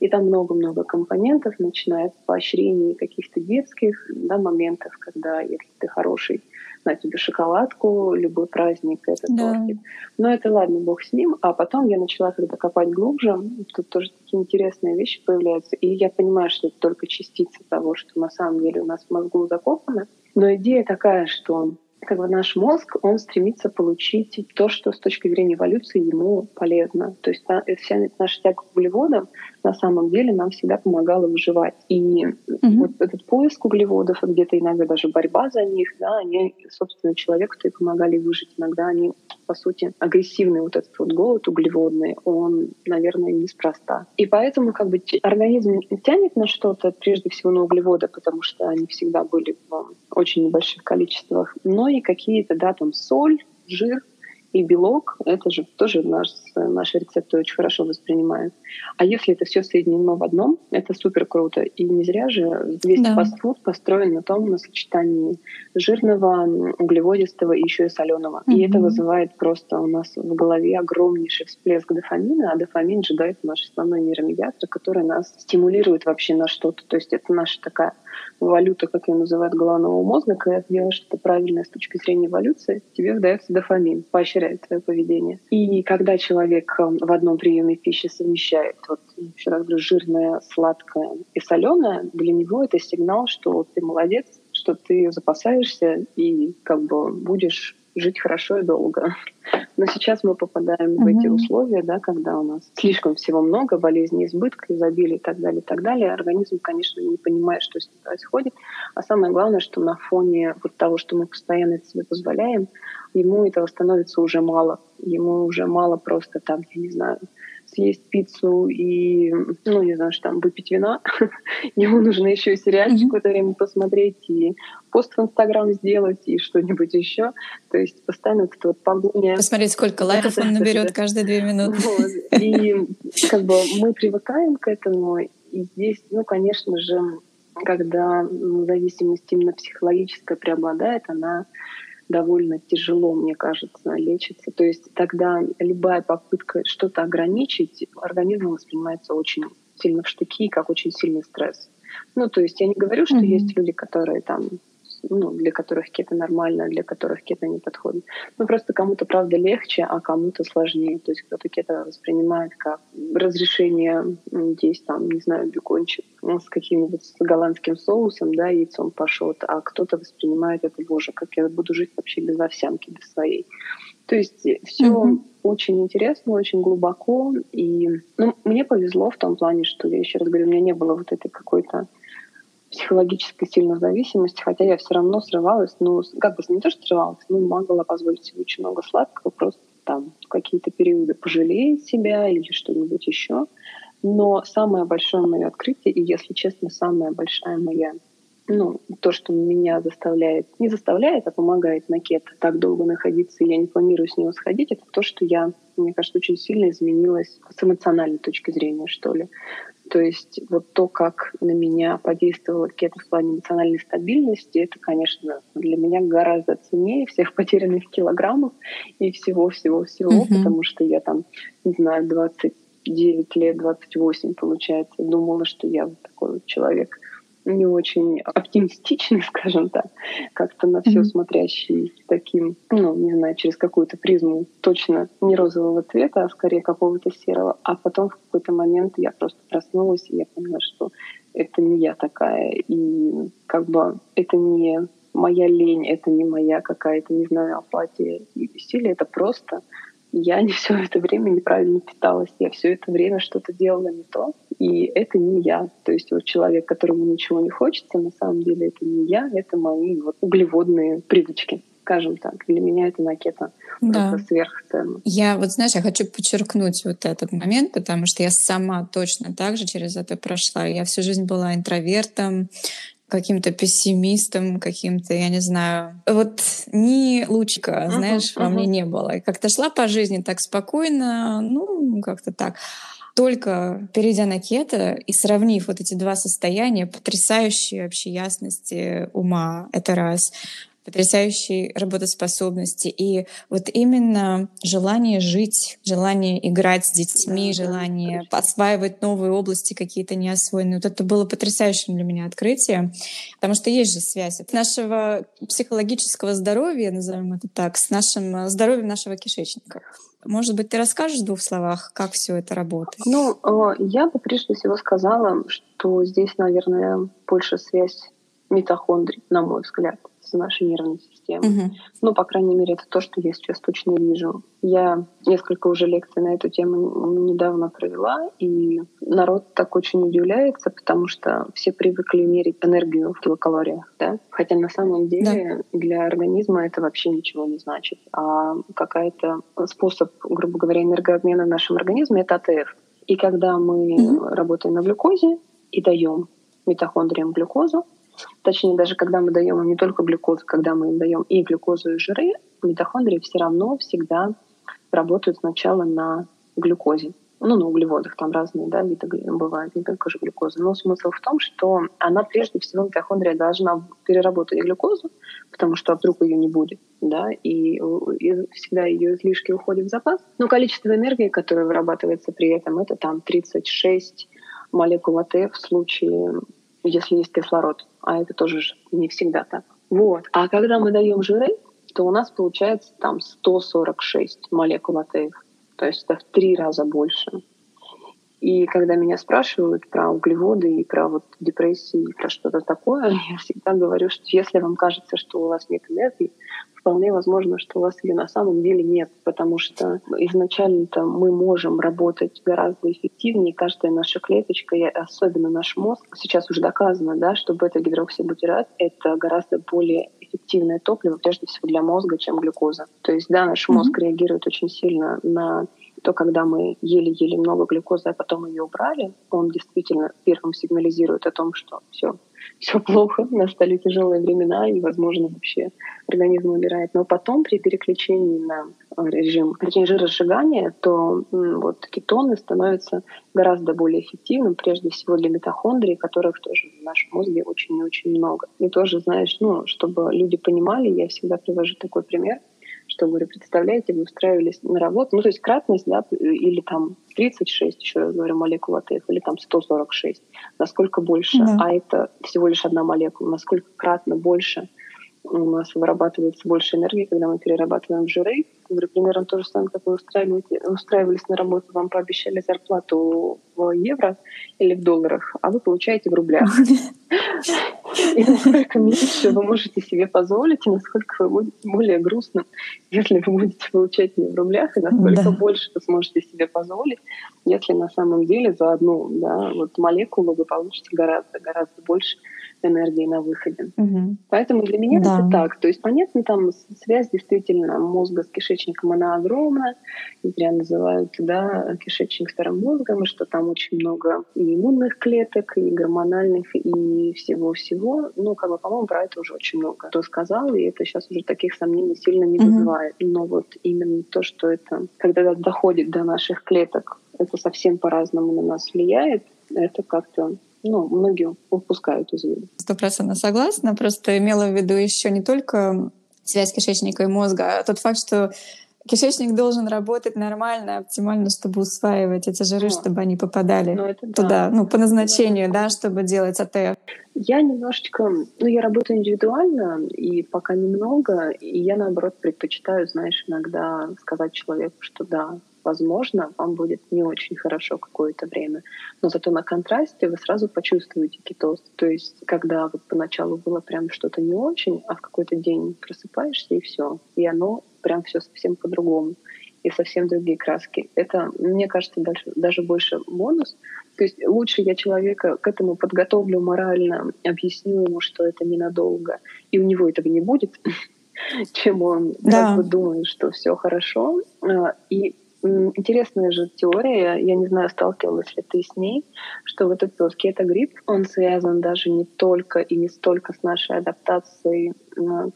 и там много-много компонентов, начиная от поощрений каких-то детских да, моментов, когда если ты хороший, на тебе шоколадку, любой праздник, это да. тортик. Но это ладно, бог с ним. А потом я начала когда копать глубже, тут тоже такие интересные вещи появляются. И я понимаю, что это только частица того, что на самом деле у нас в мозгу закопано. Но идея такая, что как бы наш мозг, он стремится получить то, что с точки зрения эволюции ему полезно. То есть вся наша тяга к углеводам на самом деле нам всегда помогала выживать. И mm-hmm. вот этот поиск углеводов, где-то иногда даже борьба за них, да, они, собственно, человеку-то и помогали выжить. Иногда они, по сути, агрессивный вот этот вот голод углеводный, он, наверное, неспроста. И поэтому как бы организм тянет на что-то, прежде всего на углеводы, потому что они всегда были в очень небольших количествах, но и какие-то, да, там соль, жир, и белок, это же тоже наш, наши рецепты очень хорошо воспринимают. А если это все соединено в одном, это супер круто. И не зря же весь да. фастфуд построен на том, на сочетании жирного, углеводистого и еще и соленого. Mm-hmm. И это вызывает просто у нас в голове огромнейший всплеск дофамина, а дофамин же, да, это наш основной нейромедиатор, который нас стимулирует вообще на что-то. То есть это наша такая валюта, как ее называют, головного мозга, когда ты делаешь что-то правильное с точки зрения эволюции, тебе выдается дофамин, поощряет твое поведение. И когда человек эм, в одном приеме пищи совмещает, вот еще раз говорю, жирное, сладкое и соленое, для него это сигнал, что ты молодец, что ты запасаешься и как бы будешь жить хорошо и долго. Но сейчас мы попадаем mm-hmm. в эти условия, да, когда у нас слишком всего много, болезни избытка, изобилия и так далее, и так далее. Организм, конечно, не понимает, что с ним происходит. А самое главное, что на фоне вот того, что мы постоянно это себе позволяем, ему этого становится уже мало. Ему уже мало просто там, я не знаю, съесть пиццу и, ну, не знаю, что там, выпить вина. [laughs] Ему нужно еще сериальчик mm-hmm. в это время посмотреть и пост в Инстаграм сделать и что-нибудь еще. То есть постоянно вот это вот погоня. Посмотреть, сколько лайков он наберет каждые две минуты. И как бы мы привыкаем к этому. И здесь, ну, конечно же, когда зависимость именно психологическая преобладает, она довольно тяжело, мне кажется, лечится. То есть тогда любая попытка что-то ограничить организм воспринимается очень сильно в штыки, как очень сильный стресс. Ну, то есть я не говорю, что mm-hmm. есть люди, которые там ну, для которых кето нормально, для которых кето не подходит. Ну, просто кому-то, правда, легче, а кому-то сложнее. То есть кто-то кето воспринимает как разрешение есть там, не знаю, бекончик ну, с каким-нибудь голландским соусом, да, яйцом пашот, а кто-то воспринимает это, боже, как я буду жить вообще без овсянки, без своей. То есть все mm-hmm. очень интересно, очень глубоко. И ну, мне повезло в том плане, что я еще раз говорю, у меня не было вот этой какой-то психологической сильной зависимости, хотя я все равно срывалась, ну, как бы не то, что срывалась, но могла позволить себе очень много сладкого, просто там какие-то периоды пожалеть себя или что-нибудь еще. Но самое большое мое открытие, и, если честно, самая большая моя ну, то, что меня заставляет, не заставляет, а помогает на кето так долго находиться, и я не планирую с него сходить, это то, что я, мне кажется, очень сильно изменилась с эмоциональной точки зрения, что ли. То есть вот то, как на меня подействовало кето в плане эмоциональной стабильности, это, конечно, для меня гораздо ценнее всех потерянных килограммов и всего-всего-всего, mm-hmm. потому что я там, не знаю, 29 лет, 28, получается, думала, что я вот такой вот человек — не очень оптимистичный, [laughs] скажем так, как-то на все mm-hmm. смотрящий таким, ну, не знаю, через какую-то призму точно не розового цвета, а скорее какого-то серого. А потом в какой-то момент я просто проснулась, и я поняла, что это не я такая, и как бы это не моя лень, это не моя какая-то, не знаю, апатия и бессилие, это просто я не все это время неправильно питалась, я все это время что-то делала не то, и это не я. То есть вот человек, которому ничего не хочется, на самом деле это не я, это мои вот углеводные привычки скажем так. Для меня это макета да. просто сверхценно. Я вот, знаешь, я хочу подчеркнуть вот этот момент, потому что я сама точно так же через это прошла. Я всю жизнь была интровертом, каким-то пессимистом, каким-то, я не знаю. Вот ни лучика, знаешь, uh-huh, во uh-huh. мне не было. И как-то шла по жизни так спокойно, ну, как-то так. Только перейдя на кето и сравнив вот эти два состояния, потрясающей вообще ясности ума, это раз, потрясающей работоспособности. И вот именно желание жить, желание играть с детьми, да, желание да, осваивать новые области какие-то неосвоенные. Вот это было потрясающим для меня открытие, потому что есть же связь от нашего психологического здоровья, назовем это так, с нашим э, здоровьем нашего кишечника. Может быть, ты расскажешь в двух словах, как все это работает? Ну, э, я бы прежде всего сказала, что здесь, наверное, больше связь митохондрий, на мой взгляд с нашей нервной системой. Угу. Ну, по крайней мере, это то, что я сейчас точно вижу. Я несколько уже лекций на эту тему недавно провела, и народ так очень удивляется, потому что все привыкли мерить энергию в килокалориях, да? Хотя на самом деле да. для организма это вообще ничего не значит. А какая-то способ, грубо говоря, энергообмена в нашем организме — это АТФ. И когда мы угу. работаем на глюкозе и даем митохондриям глюкозу, Точнее, даже когда мы даем не только глюкозу, когда мы даем и глюкозу, и жиры, митохондрии все равно всегда работают сначала на глюкозе. Ну, на углеводах, там разные да, виды бывают, не только же глюкоза. Но смысл в том, что она прежде всего, митохондрия должна переработать глюкозу, потому что вдруг ее не будет, да, и, и всегда ее излишки уходят в запас. Но количество энергии, которое вырабатывается при этом, это там 36 молекул АТФ в случае если есть кислород, а это тоже не всегда так. Вот. А когда мы даем жиры, то у нас получается там 146 молекул АТФ. То есть это в три раза больше. И когда меня спрашивают про углеводы и про вот депрессии и про что-то такое, [laughs] я всегда говорю, что если вам кажется, что у вас нет энергии, вполне возможно, что у вас ее на самом деле нет, потому что изначально-то мы можем работать гораздо эффективнее. Каждая наша клеточка, и особенно наш мозг, сейчас уже доказано, да, что бета-гидроксибутират — это гораздо более эффективное топливо, прежде всего для мозга, чем глюкоза. То есть, да, наш мозг mm-hmm. реагирует очень сильно на то, когда мы ели-ели много глюкозы, а потом ее убрали, он действительно первым сигнализирует о том, что все, все плохо, настали тяжелые времена, и, возможно, вообще организм умирает. Но потом при переключении на э, режим, режим жиросжигания, то вот кетоны становятся гораздо более эффективным, прежде всего для митохондрий, которых тоже в нашем мозге очень и очень много. И тоже, знаешь, ну, чтобы люди понимали, я всегда привожу такой пример — что, говорю, представляете, вы устраивались на работу, ну, то есть кратность, да, или там 36, еще раз говорю, молекул АТФ, или там 146, насколько больше, да. а это всего лишь одна молекула, насколько кратно больше у нас вырабатывается больше энергии, когда мы перерабатываем жиры. Говорю, примерно то же самое, как вы устраивались на работу, вам пообещали зарплату в евро или в долларах, а вы получаете в рублях. [laughs] И [laughs] насколько меньше вы можете себе позволить, и насколько вы будете более грустно, если вы будете получать не в рублях, и насколько да. больше вы сможете себе позволить, если на самом деле за одну да, вот молекулу вы получите гораздо, гораздо больше энергии на выходе. Угу. Поэтому для меня да. это так. То есть, понятно, там связь действительно мозга с кишечником, она огромная. Не зря называют да, кишечник старым мозгом, что там очень много и иммунных клеток, и гормональных, и всего-всего. Ну, как бы, по-моему, про это уже очень много кто сказал, и это сейчас уже таких сомнений сильно не угу. вызывает. Но вот именно то, что это, когда доходит до наших клеток, это совсем по-разному на нас влияет, это как-то ну, многие упускают из виду. Сто процентов согласна. Просто имела в виду еще не только связь кишечника и мозга, а тот факт, что кишечник должен работать нормально, оптимально, чтобы усваивать эти жиры, ну, чтобы они попадали ну, туда, да. ну, по назначению, да. да, чтобы делать АТФ. Я немножечко, ну, я работаю индивидуально, и пока немного, и я, наоборот, предпочитаю, знаешь, иногда сказать человеку, что да, возможно, вам будет не очень хорошо какое-то время. Но зато на контрасте вы сразу почувствуете кетоз. То есть, когда вот поначалу было прям что-то не очень, а в какой-то день просыпаешься и все. И оно прям все совсем по-другому. И совсем другие краски. Это, мне кажется, даже, даже больше бонус. То есть лучше я человека к этому подготовлю морально, объясню ему, что это ненадолго, и у него этого не будет, [laughs] чем он да. как бы думает, что все хорошо. А, и Интересная же теория, я не знаю, сталкивалась ли ты с ней, что вот этот вот кетогрипп, он связан даже не только и не столько с нашей адаптацией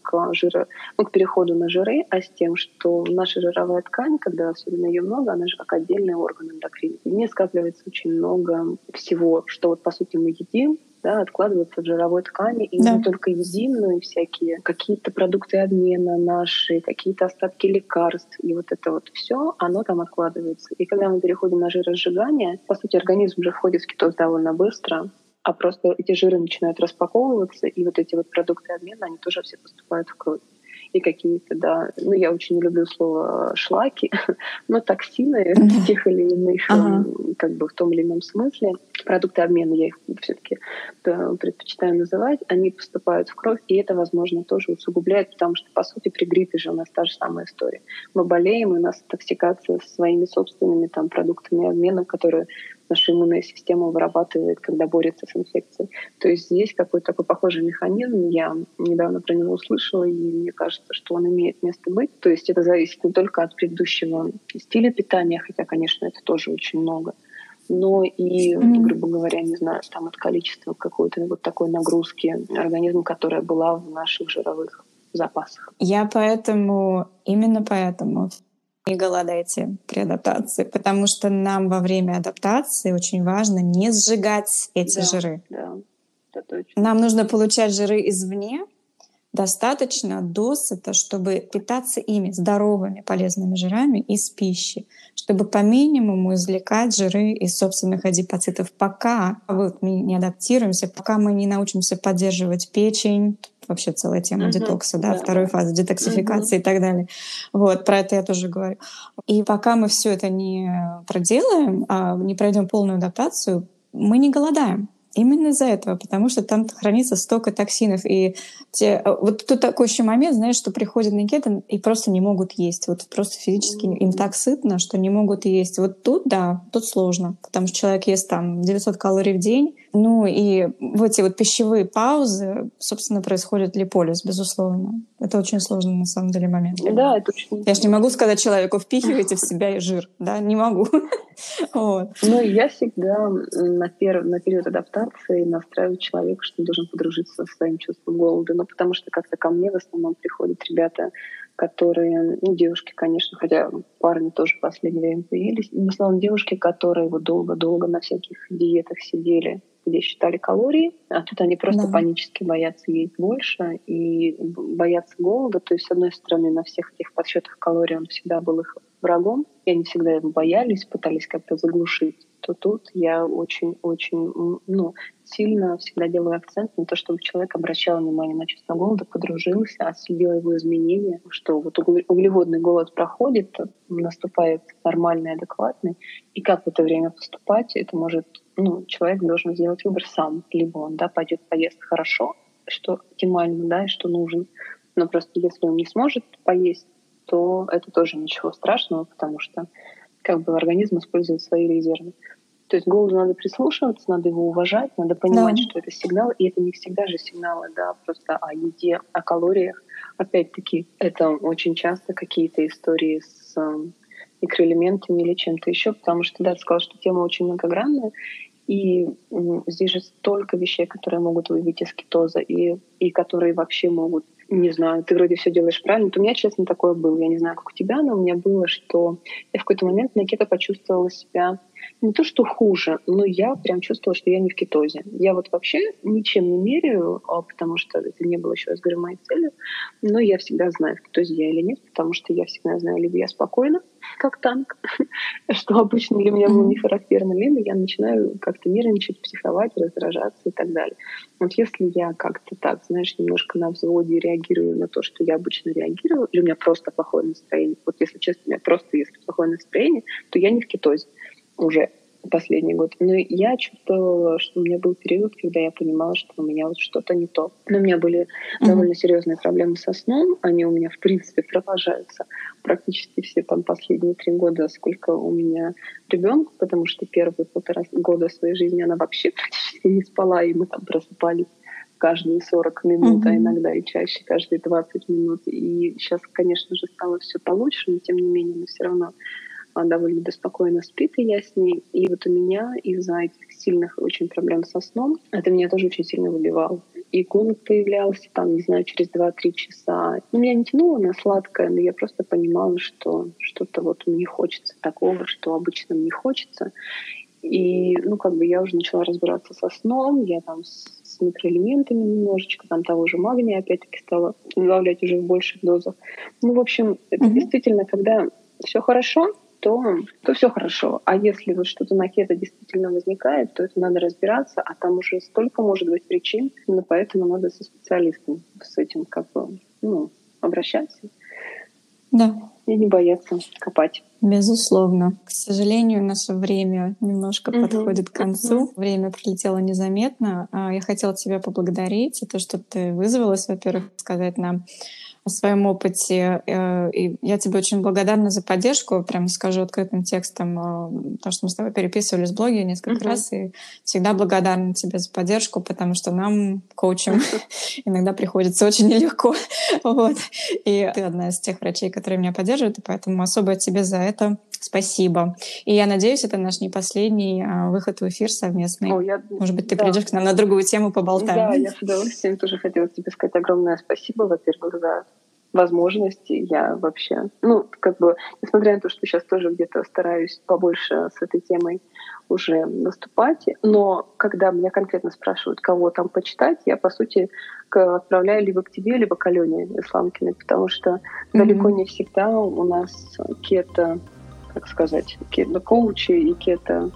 к, жиро, ну, к переходу на жиры, а с тем, что наша жировая ткань, когда особенно ее много, она же как отдельный орган эндокрин. В ней скапливается очень много всего, что вот по сути мы едим, да, откладываются в жировой ткани, и да. не только едим, но и всякие какие-то продукты обмена наши, какие-то остатки лекарств, и вот это вот все, оно там откладывается. И когда мы переходим на жиросжигание, по сути, организм уже входит в кетоз довольно быстро, а просто эти жиры начинают распаковываться, и вот эти вот продукты обмена, они тоже все поступают в кровь и какие-то, да, ну, я очень не люблю слово шлаки, [laughs] но токсины в тех или иных, ага. как бы в том или ином смысле, продукты обмена, я их все-таки предпочитаю называть, они поступают в кровь, и это, возможно, тоже усугубляет, потому что, по сути, при гриппе же у нас та же самая история. Мы болеем, и у нас токсикация со своими собственными там продуктами обмена, которые наша иммунная система вырабатывает, когда борется с инфекцией. То есть здесь какой-то такой похожий механизм. Я недавно про него услышала, и мне кажется, что он имеет место быть. То есть это зависит не только от предыдущего стиля питания, хотя, конечно, это тоже очень много, но и, грубо говоря, не знаю, там от количества какой-то вот такой нагрузки организма, которая была в наших жировых запасах. Я поэтому, именно поэтому не голодайте при адаптации, потому что нам во время адаптации очень важно не сжигать эти да, жиры. Да, это точно. Нам нужно получать жиры извне, достаточно досыта, чтобы питаться ими, здоровыми полезными жирами из пищи, чтобы по минимуму извлекать жиры из собственных адипоцитов, пока вот мы не адаптируемся, пока мы не научимся поддерживать печень, вообще целая тема uh-huh, детокса, да, да, второй фазы детоксификации uh-huh. и так далее. Вот, про это я тоже говорю. И пока мы все это не проделаем, а не пройдем полную адаптацию, мы не голодаем. Именно из-за этого, потому что там хранится столько токсинов. И те, э, вот тут такой еще момент, знаешь, что приходят на кето и просто не могут есть. Вот просто физически им так сытно, что не могут есть. Вот тут, да, тут сложно, потому что человек ест там 900 калорий в день, ну и в эти вот пищевые паузы, собственно, происходит липолиз, безусловно. Это очень сложный на самом деле момент. Да, это очень... Я же не могу сказать человеку, впихивайте в себя жир, да, не могу. [laughs] вот. Ну, я всегда на, пер... на период адаптации настраиваю человека, что он должен подружиться со своим чувством голода. Ну, потому что как-то ко мне в основном приходят ребята, которые, ну, девушки, конечно, хотя парни тоже в последнее время появились, в основном девушки, которые вот долго-долго на всяких диетах сидели, где считали калории, а тут они просто да. панически боятся есть больше и боятся голода. То есть, с одной стороны, на всех этих подсчетах калорий он всегда был их врагом, и они всегда его боялись, пытались как-то заглушить то тут я очень-очень ну, сильно всегда делаю акцент на то, чтобы человек обращал внимание на чувство голода, подружился, отследил его изменения, что вот углеводный голод проходит, наступает нормальный, адекватный, и как в это время поступать, это может, ну, человек должен сделать выбор сам, либо он, да, пойдет поест хорошо, что оптимально, да, и что нужно, но просто если он не сможет поесть, то это тоже ничего страшного, потому что как бы организм использует свои резервы. То есть голоду надо прислушиваться, надо его уважать, надо понимать, да. что это сигнал, и это не всегда же сигналы, да, просто о еде, о калориях. Опять-таки, это очень часто какие-то истории с эм, микроэлементами или чем-то еще, потому что, да, ты сказала, что тема очень многогранная, и здесь же столько вещей, которые могут выявить из кетоза, и, и которые вообще могут не знаю, ты вроде все делаешь правильно. То у меня, честно, такое было. Я не знаю, как у тебя, но у меня было, что я в какой-то момент на кето почувствовала себя не то, что хуже, но я прям чувствовала, что я не в кетозе. Я вот вообще ничем не меряю, а потому что это не было еще раз говорю моей целью, но я всегда знаю, в кетозе я или нет, потому что я всегда знаю, либо я спокойна, как танк, [laughs] что обычно для меня было не характерно, либо я начинаю как-то нервничать, психовать, раздражаться и так далее. Вот если я как-то так, знаешь, немножко на взводе реагирую на то, что я обычно реагирую, или у меня просто плохое настроение, вот если честно, у меня просто есть плохое настроение, то я не в кетозе уже последний год. Но я чувствовала, что у меня был период, когда я понимала, что у меня вот что-то не то. Но у меня были mm-hmm. довольно серьезные проблемы со сном. Они у меня, в принципе, продолжаются практически все там последние три года, сколько у меня ребенка, потому что первые полтора года своей жизни она вообще практически не спала, и мы там просыпались каждые 40 минут, mm-hmm. а иногда и чаще, каждые 20 минут. И сейчас, конечно же, стало все получше, но тем не менее, мы все равно довольно беспокойно спит, и я с ней. И вот у меня из-за этих сильных очень проблем со сном, это меня тоже очень сильно выбивало. И голод появлялся там, не знаю, через 2-3 часа. Ну, меня не тянуло на сладкое, но я просто понимала, что что-то вот мне хочется такого, что обычно мне хочется. И, ну, как бы я уже начала разбираться со сном, я там с, микроэлементами немножечко, там того же магния опять-таки стала добавлять уже в больших дозах. Ну, в общем, это mm-hmm. действительно, когда все хорошо, то, то все хорошо. А если вот что-то на кето действительно возникает, то это надо разбираться, а там уже столько может быть причин, именно поэтому надо со специалистом с этим как бы ну, обращаться. Да. И не бояться копать. Безусловно. К сожалению, наше время немножко угу. подходит к концу. Угу. Время пролетело незаметно. А, я хотела тебя поблагодарить за то, что ты вызвалась, во-первых, сказать нам о своем опыте. Э, и я тебе очень благодарна за поддержку, прямо скажу открытым текстом, э, потому что мы с тобой переписывались в блоге несколько uh-huh. раз, и всегда благодарна тебе за поддержку, потому что нам, коучам, [laughs] иногда приходится очень нелегко. [laughs] вот. И ты одна из тех врачей, которые меня поддерживают, и поэтому особое тебе за это Спасибо. И я надеюсь, это наш не последний а, выход в эфир совместный. О, я... Может быть, ты да. придешь к нам на другую тему поболтаем. Да, я с удовольствием тоже хотела тебе сказать огромное спасибо, во-первых, за возможности. Я вообще, ну, как бы, несмотря на то, что сейчас тоже где-то стараюсь побольше с этой темой уже наступать, но когда меня конкретно спрашивают, кого там почитать, я, по сути, отправляю либо к тебе, либо к Алене Исламкиной, потому что mm-hmm. далеко не всегда у нас кета как сказать, коучи и кето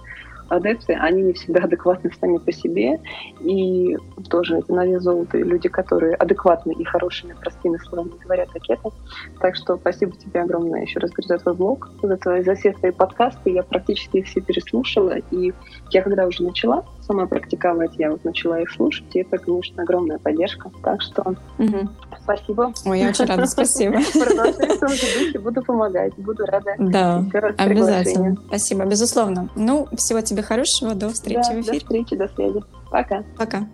адепты, они не всегда адекватны сами по себе. И тоже это на вес золота люди, которые адекватны и хорошими, простыми словами говорят о кето. Так что спасибо тебе огромное еще раз говорю за твой блог, за, твои, за все твои подкасты. Я практически их все переслушала. И я когда уже начала сама практиковать. Я вот начала их слушать, и это, конечно, огромная поддержка. Так что угу. спасибо. Ой, я очень рада, [laughs] спасибо. Продолжаю в том же духе, буду помогать, буду рада. Да, обязательно. Спасибо, безусловно. Ну, всего тебе хорошего, до встречи в эфире. До встречи, до связи. Пока. Пока.